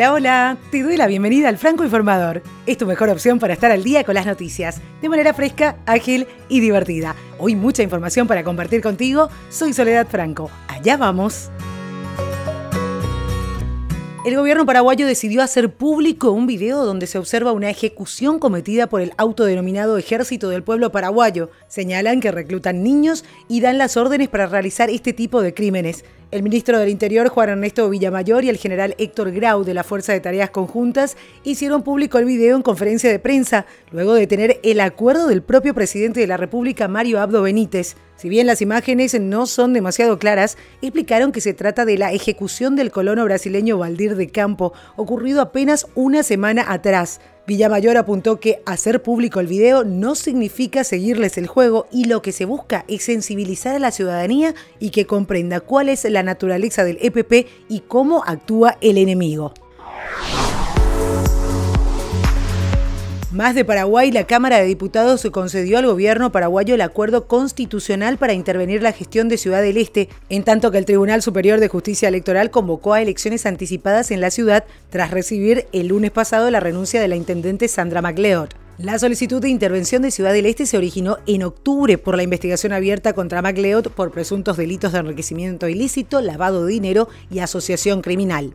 Hola, hola, te doy la bienvenida al Franco Informador. Es tu mejor opción para estar al día con las noticias, de manera fresca, ágil y divertida. Hoy mucha información para compartir contigo. Soy Soledad Franco. Allá vamos. El gobierno paraguayo decidió hacer público un video donde se observa una ejecución cometida por el autodenominado Ejército del Pueblo Paraguayo. Señalan que reclutan niños y dan las órdenes para realizar este tipo de crímenes. El ministro del Interior, Juan Ernesto Villamayor, y el general Héctor Grau de la Fuerza de Tareas Conjuntas hicieron público el video en conferencia de prensa, luego de tener el acuerdo del propio presidente de la República, Mario Abdo Benítez. Si bien las imágenes no son demasiado claras, explicaron que se trata de la ejecución del colono brasileño Valdir de Campo, ocurrido apenas una semana atrás. Villamayor apuntó que hacer público el video no significa seguirles el juego y lo que se busca es sensibilizar a la ciudadanía y que comprenda cuál es la naturaleza del EPP y cómo actúa el enemigo. Más de Paraguay, la Cámara de Diputados concedió al gobierno paraguayo el acuerdo constitucional para intervenir la gestión de Ciudad del Este, en tanto que el Tribunal Superior de Justicia Electoral convocó a elecciones anticipadas en la ciudad tras recibir el lunes pasado la renuncia de la intendente Sandra MacLeod. La solicitud de intervención de Ciudad del Este se originó en octubre por la investigación abierta contra MacLeod por presuntos delitos de enriquecimiento ilícito, lavado de dinero y asociación criminal.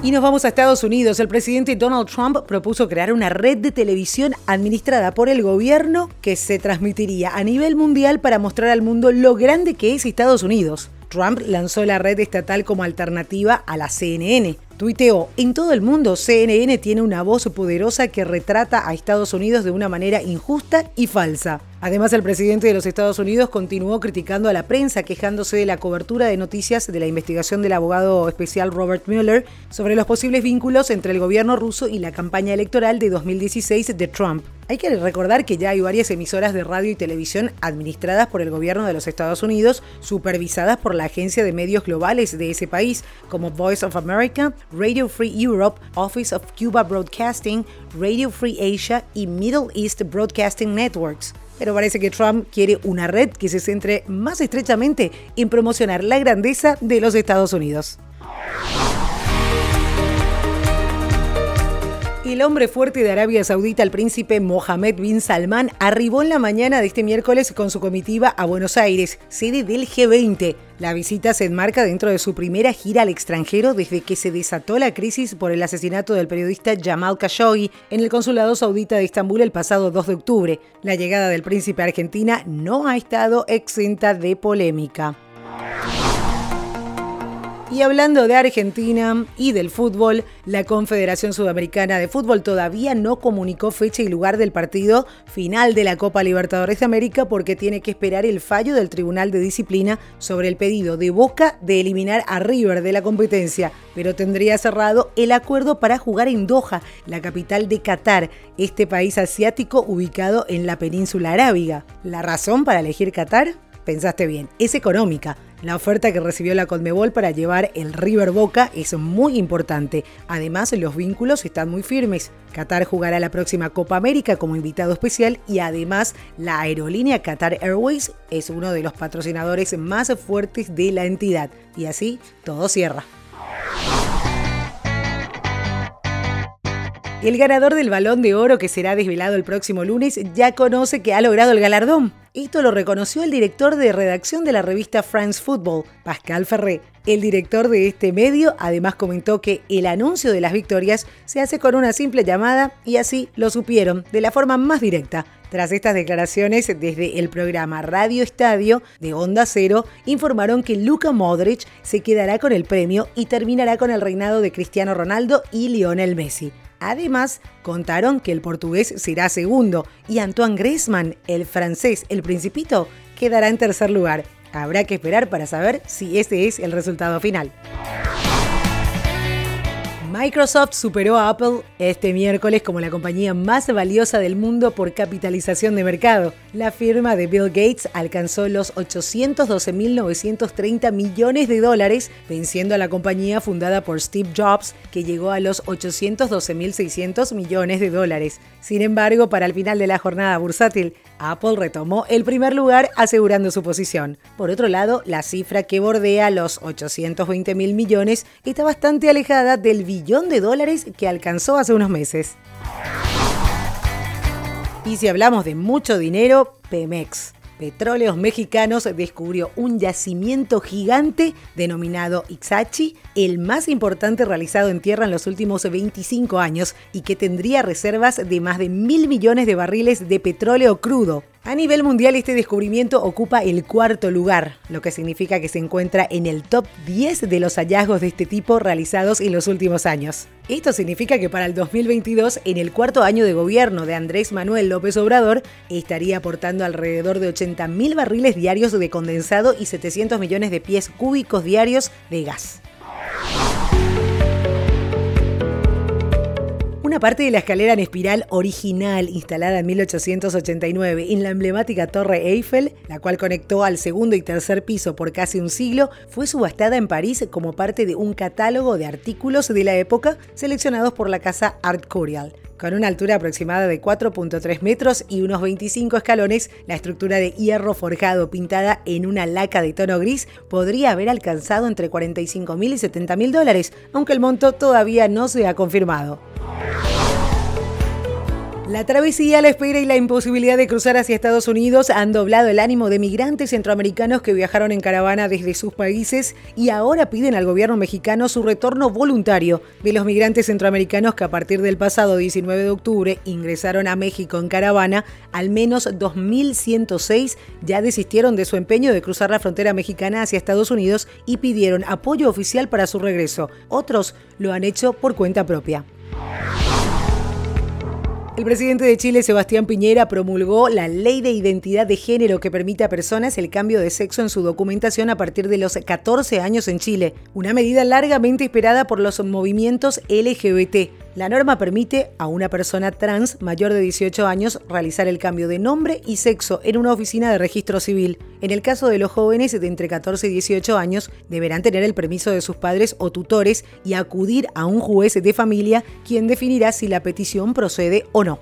Y nos vamos a Estados Unidos. El presidente Donald Trump propuso crear una red de televisión administrada por el gobierno que se transmitiría a nivel mundial para mostrar al mundo lo grande que es Estados Unidos. Trump lanzó la red estatal como alternativa a la CNN. Tuiteó, en todo el mundo CNN tiene una voz poderosa que retrata a Estados Unidos de una manera injusta y falsa. Además, el presidente de los Estados Unidos continuó criticando a la prensa, quejándose de la cobertura de noticias de la investigación del abogado especial Robert Mueller sobre los posibles vínculos entre el gobierno ruso y la campaña electoral de 2016 de Trump. Hay que recordar que ya hay varias emisoras de radio y televisión administradas por el gobierno de los Estados Unidos, supervisadas por la agencia de medios globales de ese país, como Voice of America, Radio Free Europe, Office of Cuba Broadcasting, Radio Free Asia y Middle East Broadcasting Networks pero parece que Trump quiere una red que se centre más estrechamente en promocionar la grandeza de los Estados Unidos. El hombre fuerte de Arabia Saudita, el príncipe Mohammed bin Salman, arribó en la mañana de este miércoles con su comitiva a Buenos Aires, sede del G20. La visita se enmarca dentro de su primera gira al extranjero desde que se desató la crisis por el asesinato del periodista Jamal Khashoggi en el consulado saudita de Estambul el pasado 2 de octubre. La llegada del príncipe a Argentina no ha estado exenta de polémica. Y hablando de Argentina y del fútbol, la Confederación Sudamericana de Fútbol todavía no comunicó fecha y lugar del partido final de la Copa Libertadores de América porque tiene que esperar el fallo del Tribunal de Disciplina sobre el pedido de Boca de eliminar a River de la competencia, pero tendría cerrado el acuerdo para jugar en Doha, la capital de Qatar, este país asiático ubicado en la península arábiga. ¿La razón para elegir Qatar? Pensaste bien, es económica la oferta que recibió la Conmebol para llevar el River Boca es muy importante. Además, los vínculos están muy firmes. Qatar jugará la próxima Copa América como invitado especial y además la aerolínea Qatar Airways es uno de los patrocinadores más fuertes de la entidad. Y así todo cierra. El ganador del balón de oro que será desvelado el próximo lunes ya conoce que ha logrado el galardón. Esto lo reconoció el director de redacción de la revista France Football, Pascal Ferré. El director de este medio además comentó que el anuncio de las victorias se hace con una simple llamada y así lo supieron de la forma más directa. Tras estas declaraciones, desde el programa Radio Estadio de Onda Cero, informaron que Luka Modric se quedará con el premio y terminará con el reinado de Cristiano Ronaldo y Lionel Messi. Además, contaron que el portugués será segundo y Antoine Griezmann, el francés, el principito, quedará en tercer lugar. Habrá que esperar para saber si ese es el resultado final. Microsoft superó a Apple este miércoles como la compañía más valiosa del mundo por capitalización de mercado. La firma de Bill Gates alcanzó los 812.930 millones de dólares, venciendo a la compañía fundada por Steve Jobs, que llegó a los 812.600 millones de dólares. Sin embargo, para el final de la jornada bursátil, Apple retomó el primer lugar asegurando su posición. Por otro lado, la cifra que bordea los 820 mil millones está bastante alejada del billón de dólares que alcanzó hace unos meses. Y si hablamos de mucho dinero, Pemex. Petróleos Mexicanos descubrió un yacimiento gigante denominado Ixachi, el más importante realizado en tierra en los últimos 25 años y que tendría reservas de más de mil millones de barriles de petróleo crudo. A nivel mundial este descubrimiento ocupa el cuarto lugar, lo que significa que se encuentra en el top 10 de los hallazgos de este tipo realizados en los últimos años. Esto significa que para el 2022, en el cuarto año de gobierno de Andrés Manuel López Obrador, estaría aportando alrededor de 80.000 barriles diarios de condensado y 700 millones de pies cúbicos diarios de gas. Una parte de la escalera en espiral original instalada en 1889 en la emblemática Torre Eiffel, la cual conectó al segundo y tercer piso por casi un siglo, fue subastada en París como parte de un catálogo de artículos de la época seleccionados por la casa Art Curial. Con una altura aproximada de 4.3 metros y unos 25 escalones, la estructura de hierro forjado pintada en una laca de tono gris podría haber alcanzado entre 45 mil y 70 mil dólares, aunque el monto todavía no se ha confirmado. La travesía, la espera y la imposibilidad de cruzar hacia Estados Unidos han doblado el ánimo de migrantes centroamericanos que viajaron en caravana desde sus países y ahora piden al gobierno mexicano su retorno voluntario de los migrantes centroamericanos que a partir del pasado 19 de octubre ingresaron a México en caravana. Al menos 2.106 ya desistieron de su empeño de cruzar la frontera mexicana hacia Estados Unidos y pidieron apoyo oficial para su regreso. Otros lo han hecho por cuenta propia. El presidente de Chile, Sebastián Piñera, promulgó la ley de identidad de género que permite a personas el cambio de sexo en su documentación a partir de los 14 años en Chile, una medida largamente esperada por los movimientos LGBT. La norma permite a una persona trans mayor de 18 años realizar el cambio de nombre y sexo en una oficina de registro civil. En el caso de los jóvenes de entre 14 y 18 años, deberán tener el permiso de sus padres o tutores y acudir a un juez de familia quien definirá si la petición procede o no.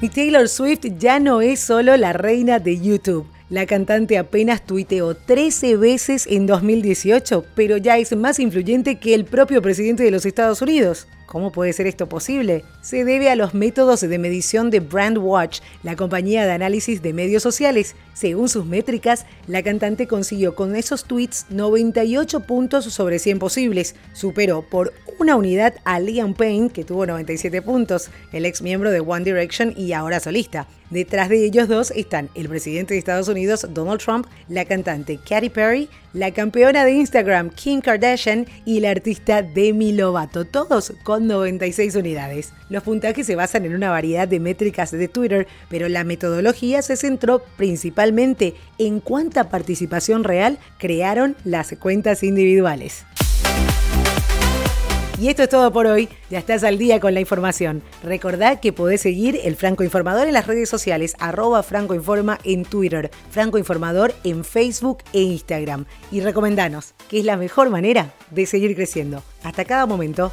Y Taylor Swift ya no es solo la reina de YouTube. La cantante apenas tuiteó 13 veces en 2018, pero ya es más influyente que el propio presidente de los Estados Unidos. ¿Cómo puede ser esto posible? Se debe a los métodos de medición de Brandwatch, la compañía de análisis de medios sociales. Según sus métricas, la cantante consiguió con esos tweets 98 puntos sobre 100 posibles. Superó por una unidad a Liam Payne, que tuvo 97 puntos, el ex miembro de One Direction y ahora solista. Detrás de ellos dos están el presidente de Estados Unidos, Donald Trump, la cantante Katy Perry, la campeona de Instagram, Kim Kardashian, y la artista Demi Lovato, todos con 96 unidades. Los puntajes se basan en una variedad de métricas de Twitter, pero la metodología se centró principalmente en cuánta participación real crearon las cuentas individuales. Y esto es todo por hoy. Ya estás al día con la información. Recordá que podés seguir el Franco Informador en las redes sociales, arroba Franco Informa en Twitter, Franco Informador en Facebook e Instagram. Y recomendanos, que es la mejor manera de seguir creciendo. Hasta cada momento.